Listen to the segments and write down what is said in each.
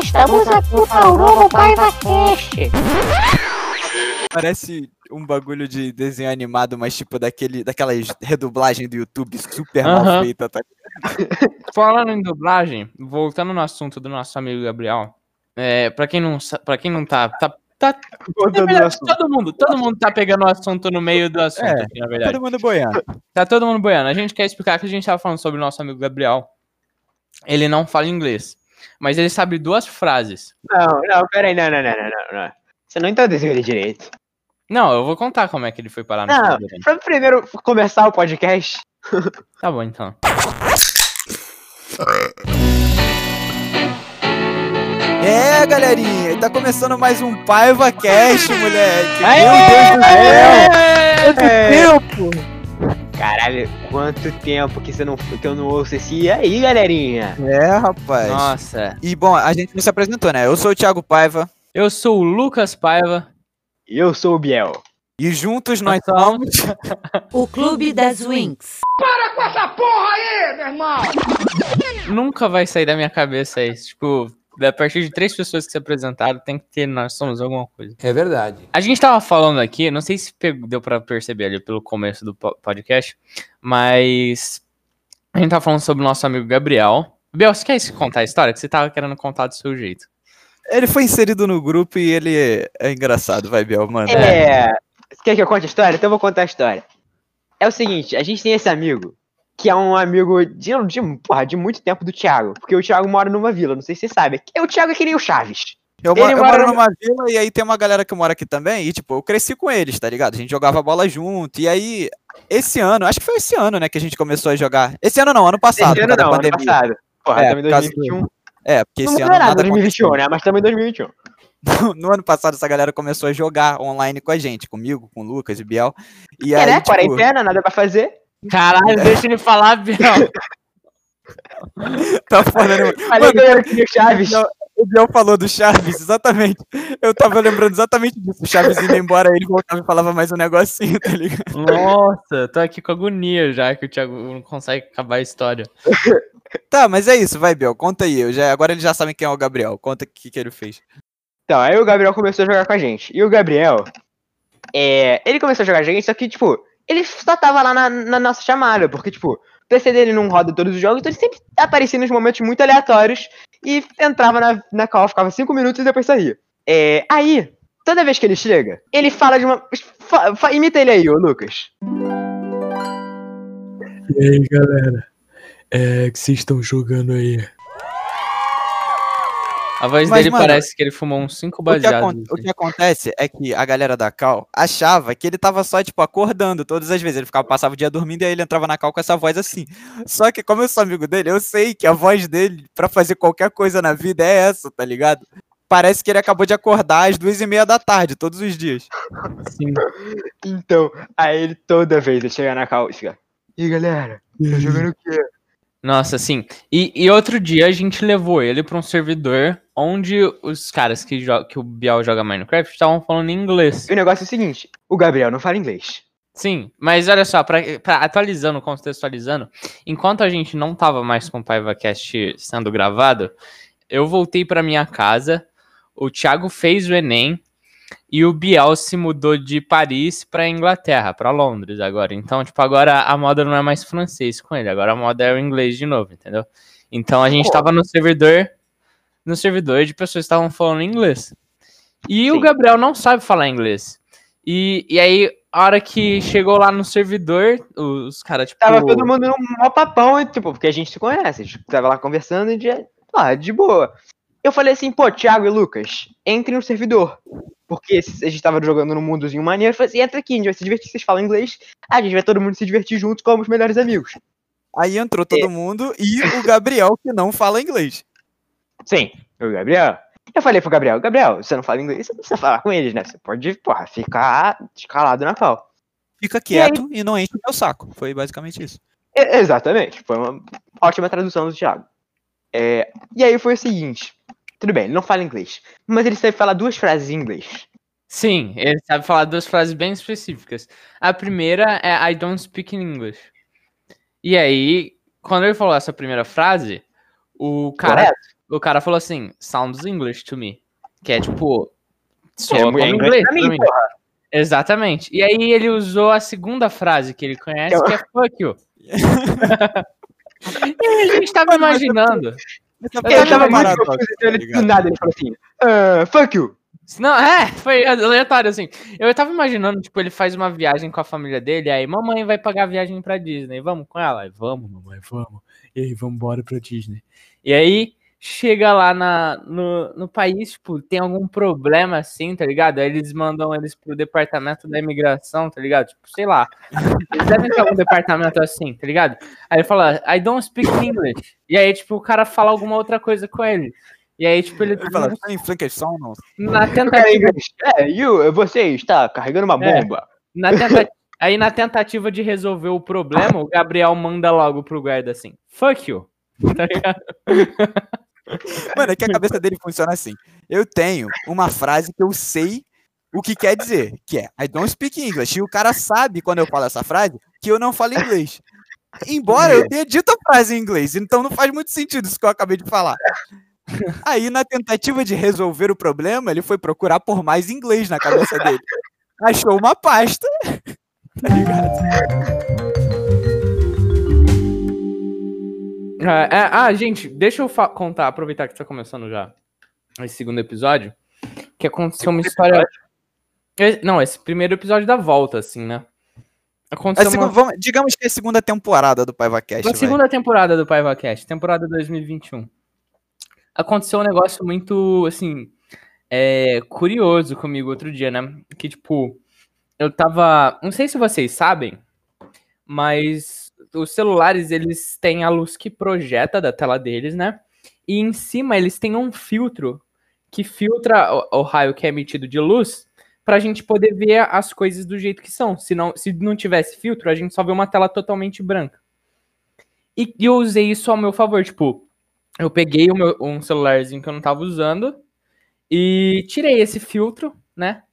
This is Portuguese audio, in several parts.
Estamos aqui para o novo Paiva Cast. Parece um bagulho de desenho animado, mas tipo daquele, daquela redublagem do YouTube super mal Aham. feita, tá? Falando em dublagem, voltando no assunto do nosso amigo Gabriel, é, pra quem não para quem não tá, tá, tá no verdade, todo mundo, todo mundo tá pegando o assunto no meio do assunto, É, aqui, na verdade. Todo mundo boiando. Tá todo mundo boiando. A gente quer explicar que a gente tava falando sobre o nosso amigo Gabriel. Ele não fala inglês, mas ele sabe duas frases. Não, não, peraí, não, não, não, não, não, não. Você não introduziu ele direito. Não, eu vou contar como é que ele foi parar no Não, pra primeiro começar o podcast, Tá bom, então. É, galerinha, tá começando mais um Paiva Cast, moleque. Aê! Meu Deus do céu. É. Tempo. Caralho, quanto tempo que, você não, que eu não ouço esse e aí, galerinha? É, rapaz. Nossa. E bom, a gente não se apresentou, né? Eu sou o Thiago Paiva Eu sou o Lucas Paiva. Eu sou o Biel. e juntos nós Nós somos. O Clube das Winx. Nunca vai sair da minha cabeça isso. Tipo, a partir de três pessoas que se apresentaram, tem que ter nós somos alguma coisa. É verdade. A gente tava falando aqui, não sei se pegou- deu pra perceber ali pelo começo do po- podcast, mas a gente tava falando sobre o nosso amigo Gabriel. Gabriel, você quer contar a história? Que você tava querendo contar do seu jeito. Ele foi inserido no grupo e ele é engraçado, vai, Biel, mano. É. Você quer que eu conte a história? Então eu vou contar a história. É o seguinte, a gente tem esse amigo, que é um amigo de, de, porra, de muito tempo do Thiago. Porque o Thiago mora numa vila, não sei se você sabe. O Thiago é que nem o Chaves. Eu, mo- eu mora moro no- numa vila e aí tem uma galera que mora aqui também. E, tipo, eu cresci com eles, tá ligado? A gente jogava bola junto. E aí, esse ano, acho que foi esse ano, né, que a gente começou a jogar. Esse ano não, ano passado. Esse ano não, ano pandemia. passado. Porra, É, causa 2021. É, porque Não esse mudou ano nada nada 2021, aconteceu. né? Mas em 2021. No ano passado, essa galera começou a jogar online com a gente, comigo, com o Lucas e Biel. E É, aí, né? tipo, Quarentena, nada pra fazer. Caralho, deixa ele falar, Biel. tá falando. Falei Mano, que eu era que nem o Chaves. O Biel falou do Chaves, exatamente. Eu tava lembrando exatamente disso. O Chaves indo embora, ele voltava e falava mais um negocinho, tá ligado? Nossa, tô aqui com agonia já que o Thiago não consegue acabar a história. Tá, mas é isso, vai, Biel, conta aí. Eu já, agora eles já sabem quem é o Gabriel. Conta o que, que ele fez. Então, aí o Gabriel começou a jogar com a gente. E o Gabriel, é, ele começou a jogar com a gente, só que, tipo, ele só tava lá na, na nossa chamada, porque, tipo, o PC dele não roda todos os jogos, então ele sempre aparecia nos momentos muito aleatórios e entrava na, na call, ficava cinco minutos e depois saía. É, aí, toda vez que ele chega, ele fala de uma. fa- fa- imita ele aí, ô Lucas. E aí, galera? É que vocês estão jogando aí? A voz Mas, dele mano, parece que ele fumou uns cinco O que, baseados. acon- o que acontece é que a galera da Cal achava que ele tava só, tipo, acordando todas as vezes. Ele ficava, passava o dia dormindo e aí ele entrava na Cal com essa voz assim. Só que, como eu sou amigo dele, eu sei que a voz dele, pra fazer qualquer coisa na vida, é essa, tá ligado? Parece que ele acabou de acordar às duas e meia da tarde, todos os dias. Sim. Então, aí ele toda vez ele chega na call e fica. E galera, tá jogando o quê? Nossa, sim. E, e outro dia a gente levou ele pra um servidor onde os caras que, que o Biel joga Minecraft estavam falando inglês. E o negócio é o seguinte: o Gabriel não fala inglês. Sim, mas olha só, pra, pra- atualizando, contextualizando, enquanto a gente não tava mais com o PaivaCast sendo gravado, eu voltei pra minha casa, o Thiago fez o Enem e o Biel se mudou de Paris pra Inglaterra, pra Londres agora. Então, tipo, agora a moda não é mais francês com ele, agora a moda é o inglês de novo, entendeu? Então a gente tava no servidor, no servidor de pessoas que estavam falando inglês. E o Sim. Gabriel não sabe falar inglês. E, e aí, a hora que chegou lá no servidor, os caras, tipo. Tava todo mundo num mó papão, e, tipo, porque a gente se conhece. A gente tava lá conversando e de, ah, de boa. Eu falei assim, pô, Thiago e Lucas, entrem no servidor. Porque se- a gente tava jogando num mundozinho maneiro. Eu falei assim, entra aqui, a gente vai se divertir, vocês falam inglês. A gente vai todo mundo se divertir junto como os melhores amigos. Aí entrou todo mundo e o Gabriel, que não fala inglês. Sim, o Gabriel. Eu falei pro Gabriel, Gabriel, você não fala inglês, você não precisa falar com eles, né? Você pode, porra, ficar escalado na cal. Fica quieto e, não enche o meu saco. Foi basicamente isso. E- exatamente, foi uma ótima tradução do Thiago. É, e aí foi o seguinte, tudo bem, ele não fala inglês, mas ele sabe falar duas frases em inglês. Sim, ele sabe falar duas frases bem específicas. A primeira é I don't speak English. E aí, quando ele falou essa primeira frase, o cara. Correto? O cara falou assim, sounds English to me. Que é tipo. Soa É, como é inglês pra pra mim, mim. Exatamente. E aí ele usou a segunda frase que ele conhece, Que que é fuck you. e aí a gente tava imaginando. Eu tava é muito confuso, tá ele do nada ele falou assim, ah, fuck you. Não, é, foi aleatório, assim. Eu tava imaginando, tipo, ele faz uma viagem com a família dele, aí mamãe vai pagar a viagem pra Disney, vamos com ela? Vamos, mamãe, vamos. E aí, vamos embora pra Disney. E aí, chega lá na, no, no país, tipo, tem algum problema assim, tá ligado? Aí eles mandam eles pro departamento da imigração, tá ligado? Tipo, sei lá. Eles devem ter algum departamento assim, tá ligado? Aí ele fala, I don't speak English. E aí, tipo, o cara fala alguma outra coisa com ele. E aí, tipo, ele Ele fala, tem Frankenstein, não. na tentativa é, you, você está carregando uma É. bomba. Na tenta- Aí, na tentativa de resolver o problema, o Gabriel manda logo pro guarda assim: fuck you. Tá ligado? Mano, é que a cabeça dele funciona assim. Eu tenho uma frase que eu sei o que quer dizer, que é I don't speak English. E o cara sabe, quando eu falo essa frase, que eu não falo inglês. Embora eu tenha dito a frase em inglês, então não faz muito sentido isso que eu acabei de falar. Aí, na tentativa de resolver o problema, ele foi procurar por mais inglês na cabeça dele. Achou uma pasta. Tá ligado? Ah, é- ah, gente, deixa eu contar, aproveitar que tá começando já esse segundo episódio, que aconteceu uma história. É, Não, esse primeiro episódio da volta, assim, né? A Aconteceu segu- uma... vamos- digamos que é a segunda temporada do PaivaCast. Vai. segunda temporada do Paiva Cast, temporada 2021. Aconteceu um negócio muito, assim, é, curioso comigo outro dia, né? Que, tipo, eu tava. Não sei se vocês sabem, mas os celulares, eles têm a luz que projeta da tela deles, né? E em cima eles têm um filtro que filtra o, o raio que é emitido de luz pra gente poder ver as coisas do jeito que são. Se não, se não tivesse filtro, a gente só vê uma tela totalmente branca. E eu usei isso ao meu favor, tipo, eu peguei meu- um celularzinho que eu não tava usando e tirei esse filtro, né?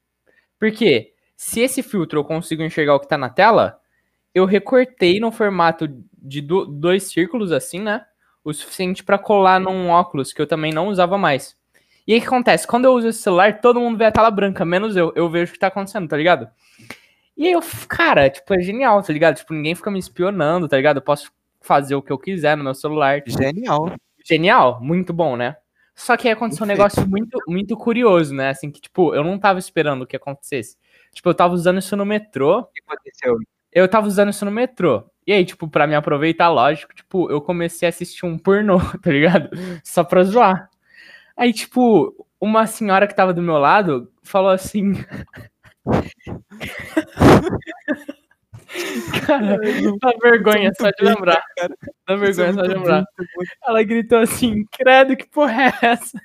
Porque se esse filtro eu consigo enxergar o que tá na tela, eu recortei no formato de do- dois círculos assim, né? O suficiente pra colar num óculos que eu também não usava mais. E aí o que acontece? Quando eu uso esse celular, todo mundo vê a tela branca, menos eu. Eu vejo o que tá acontecendo, tá ligado? E aí eu, cara, tipo, é genial, tá ligado? Tipo, ninguém fica me espionando, tá ligado? Eu posso fazer o que eu quiser no meu celular. Genial. Genial, muito bom, né? Só que aí aconteceu um negócio muito, muito curioso, né? Assim, que, tipo, eu não tava esperando que acontecesse. Tipo, eu tava usando isso no metrô. O que aconteceu? Eu tava usando isso no metrô. E aí, tipo, pra me aproveitar, lógico, tipo, eu comecei a assistir um pornô, tá ligado? Só pra zoar. Aí, tipo, uma senhora que tava do meu lado falou assim. Cara, dá vergonha só de lembrar. Dá vergonha só de lembrar. Ela gritou assim, credo, que porra é essa?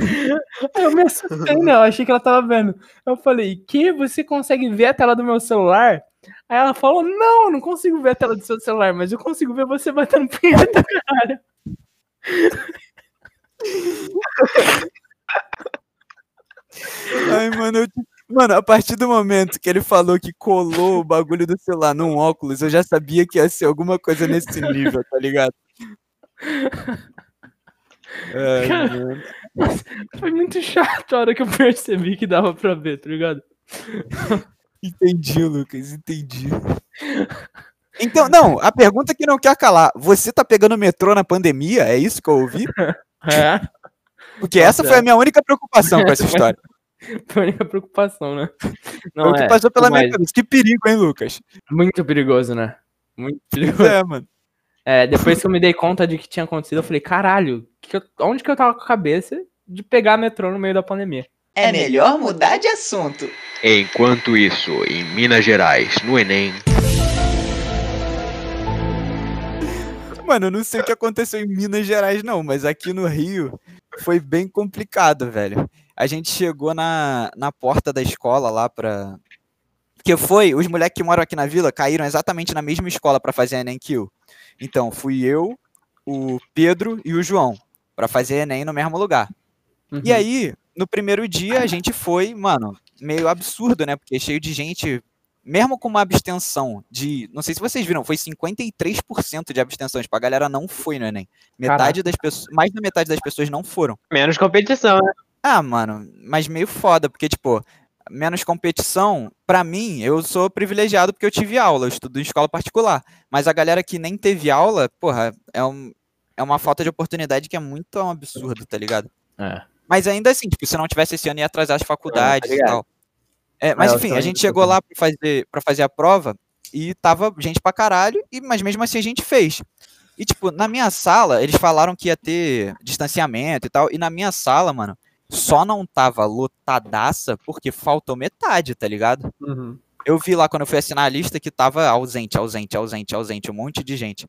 Aí eu me assustei, né? Eu achei que ela tava vendo. Eu falei, que? Você consegue ver a tela do meu celular? Aí ela falou, não, não consigo ver a tela do seu celular, mas eu consigo ver você batendo punheta, caralho. Ai, mano, eu... mano, a partir do momento que ele falou que colou o bagulho do celular num óculos, eu já sabia que ia ser alguma coisa nesse nível, tá ligado? Ai, Cara. Foi muito chato a hora que eu percebi que dava pra ver, tá ligado? Entendi, Lucas, entendi. Então, não, a pergunta que não quer calar. Você tá pegando metrô na pandemia? É isso que eu ouvi? É, Porque Tá essa foi a minha única preocupação com essa história. foi a única preocupação, né? Foi Não, o que é, passou pela minha mas cabeça. Que perigo, hein, Lucas? muito perigoso, né? Muito perigoso. é, mano. É, depois que eu me dei conta de que tinha acontecido, eu falei, caralho, que eu- onde que eu tava com a cabeça de pegar metrô no meio da pandemia? É melhor mudar de assunto. Enquanto isso, em Minas Gerais, no Enem, Mano, eu não sei o que aconteceu em Minas Gerais, não, mas aqui no Rio foi bem complicado, velho. A gente chegou na, na porta da escola lá pra. Que foi, os moleques que moram aqui na vila caíram exatamente na mesma escola pra fazer Enem que eu. Então, fui eu, o Pedro e o João pra fazer Enem no mesmo lugar. E Uhum. aí, no primeiro dia, a gente foi, mano, meio absurdo, né? Porque cheio de gente mesmo com uma abstenção de. Não sei se vocês viram, foi 53% de abstenção. Tipo, a galera não foi no Enem. Metade das pessoas. Mais da metade das pessoas não foram. Menos competição, né? Ah, mano, mas meio foda, porque, tipo, menos competição, pra mim, eu sou privilegiado porque eu tive aula, eu estudo em escola particular. Mas a galera que nem teve aula, porra, é, um, é uma falta de oportunidade que é muito um absurdo, tá ligado? É. Mas ainda assim, tipo, se não tivesse esse ano, ia atrasar as faculdades e ligado. tal. É, mas eu enfim, a gente chegou lá pra fazer, pra fazer a prova e tava gente pra caralho, e, mas mesmo assim a gente fez. E, tipo, na minha sala, eles falaram que ia ter distanciamento e tal, e na minha sala, mano, só não tava lotadaça porque faltou metade, tá ligado? Uhum. Eu vi lá quando eu fui assinar a lista que tava ausente, ausente, ausente, ausente, um monte de gente.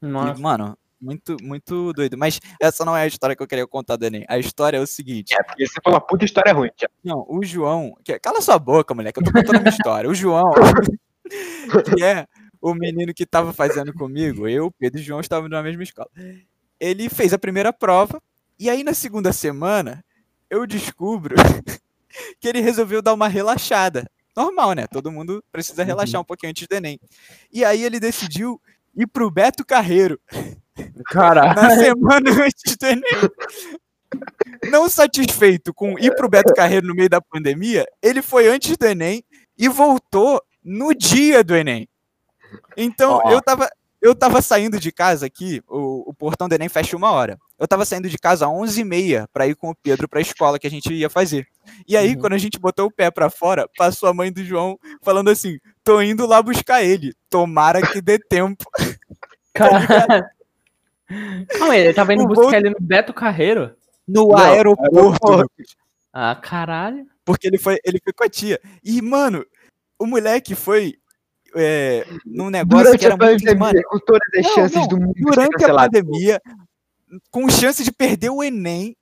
Nossa. E, mano, muito, muito doido. Mas essa não é a história que eu queria contar do Enem. A história é o seguinte. É, porque você uma puta história ruim, Thiago. Não, o João. que- Cala sua boca, moleque. Eu tô contando a minha história. O João, que é o menino que tava fazendo comigo, eu, Pedro e o João estávamos na mesma escola. Ele fez a primeira prova, e aí na segunda semana, eu descubro que ele resolveu dar uma relaxada. Normal, né? Todo mundo precisa relaxar um pouquinho antes do Enem. E aí ele decidiu ir pro Beto Carreiro Caralho. na semana antes do Enem. Não satisfeito com ir pro Beto Carreiro no meio da pandemia, ele foi antes do Enem e voltou no dia do Enem. Então, Ó. eu tava, eu tava saindo de casa aqui, o, o portão do Enem fecha uma hora. Eu tava saindo de casa às 11h30 pra ir com o Pedro pra escola que a gente ia fazer. E aí, Uhum. quando a gente botou o pé pra fora, passou a mãe do João falando assim: tô indo lá buscar ele. Tomara que dê tempo. Caralho. Calma aí, ele tava indo O buscar ele no Beto Carreiro? No Não, aeroporto. aeroporto. Ah, caralho. Porque ele foi, ele foi com a tia. E, mano, o moleque foi é, num negócio Durante que era a muito. pandemia, Mano, com todas as Não, chances não, do mundo durante a pandemia, com chance de perder o Enem,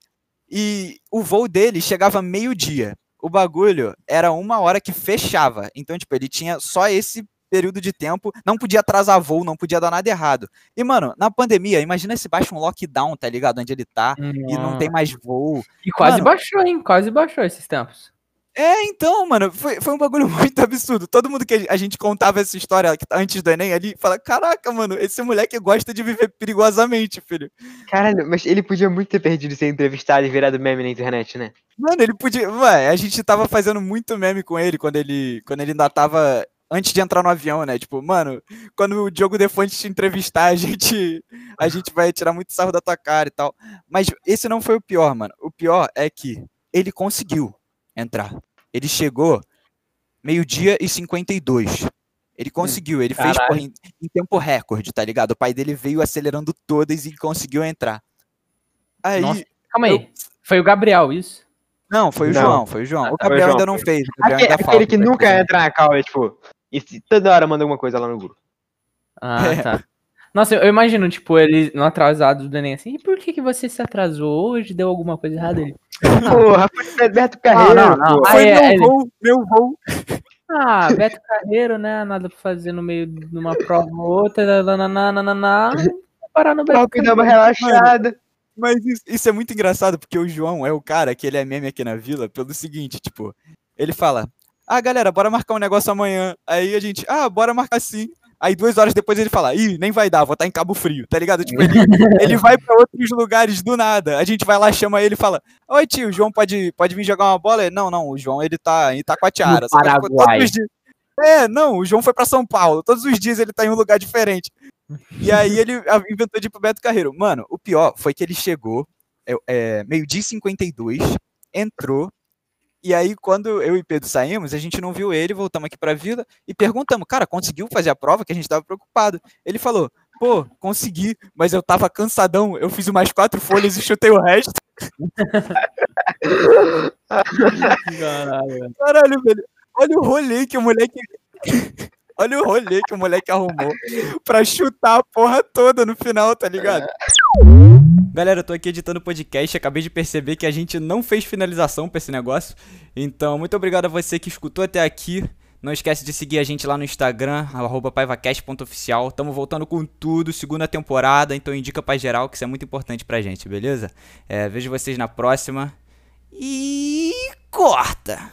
e o voo dele chegava meio-dia. O bagulho era uma hora que fechava. Então, tipo, ele tinha só esse período de tempo, não podia atrasar voo, não podia dar nada errado. E, mano, na pandemia, imagina se baixa um lockdown, tá ligado? Onde ele tá, e não tem mais voo. E quase Mano. baixou, hein? Quase baixou esses tempos. É, então, mano, foi, foi um bagulho muito absurdo. Todo mundo que a gente contava essa história antes do Enem ali, fala, caraca, mano, esse moleque gosta de viver perigosamente, filho. Caralho, mas ele podia muito ter perdido ser entrevistado e virado meme na internet, né? Mano, ele podia. Ué, a gente tava fazendo muito meme com ele quando ele, quando ele ainda tava. Antes de entrar no avião, né? Tipo, mano, quando o Diogo Defante te entrevistar, a gente, a gente vai tirar muito sarro da tua cara e tal. Mas esse não foi o pior, mano. O pior é que ele conseguiu entrar. Ele chegou meio-dia e 52. Ele conseguiu, ele fez caralho. porra, em, em tempo recorde, tá ligado? O pai dele veio acelerando todas e conseguiu entrar. Aí. Nossa. Calma Eu- aí. Foi o Gabriel, isso? Não, foi o Não. João, foi o João. Ah, O tá, o Gabriel João, ainda não fez. O Gabriel Aquele, ainda aquele falta que pra nunca entra na cal, é tipo. E se toda hora manda alguma coisa lá no grupo. Ah, É. tá. Nossa, eu, imagino, tipo, ele no atrasado do Enem assim, e por que, que você se atrasou hoje? Deu alguma coisa errada ele? Porra, foi Beto Carreiro. não, não. Ah, Foi é, meu ele- voo, meu voo. Ah, Beto Carreiro, né? Nada pra fazer no meio de uma prova ou outra, nananana, vou parar no Beto dá uma Carreiro. relaxada. Mas isso, isso é muito engraçado, porque o João é o cara que ele é meme aqui na vila pelo seguinte, tipo, ele fala, ah, galera, bora marcar um negócio amanhã. Aí a gente, ah, bora marcar sim. Aí duas horas depois ele fala, ih, nem vai dar, vou estar em Cabo Frio, tá ligado? Tipo, ele, ele vai pra outros lugares do nada. A gente vai lá, chama ele e fala, oi tio, o João pode, pode vir jogar uma bola? Ele, Não, não, o João ele tá em Itacoatiara. Só que, tipo, Paraguai. É, não, o João foi pra São Paulo. Todos os dias ele tá em um lugar diferente. E aí ele inventou de ir pro Beto Carreiro. Mano, o pior foi que ele chegou, é, é, meio-dia e 52, entrou, e aí quando eu e Pedro saímos, a gente não viu ele, voltamos aqui pra vila e perguntamos, cara, conseguiu fazer a prova? Que a gente tava preocupado. Ele falou, pô, consegui, mas eu tava cansadão, eu fiz umas quatro folhas e chutei o resto. Caralho. Caralho, velho, olha o rolê que o moleque... Olha o rolê que o moleque arrumou pra chutar a porra toda no final, tá ligado? Galera, eu tô aqui editando o podcast, acabei de perceber que a gente não fez finalização pra esse negócio. Então, muito obrigado a você que escutou até aqui. Não esquece de seguir a gente lá no Instagram, paivacast.oficial. Tamo voltando com tudo, segunda temporada, então indica pra geral que isso é muito importante pra gente, beleza? É, vejo vocês na próxima. E corta!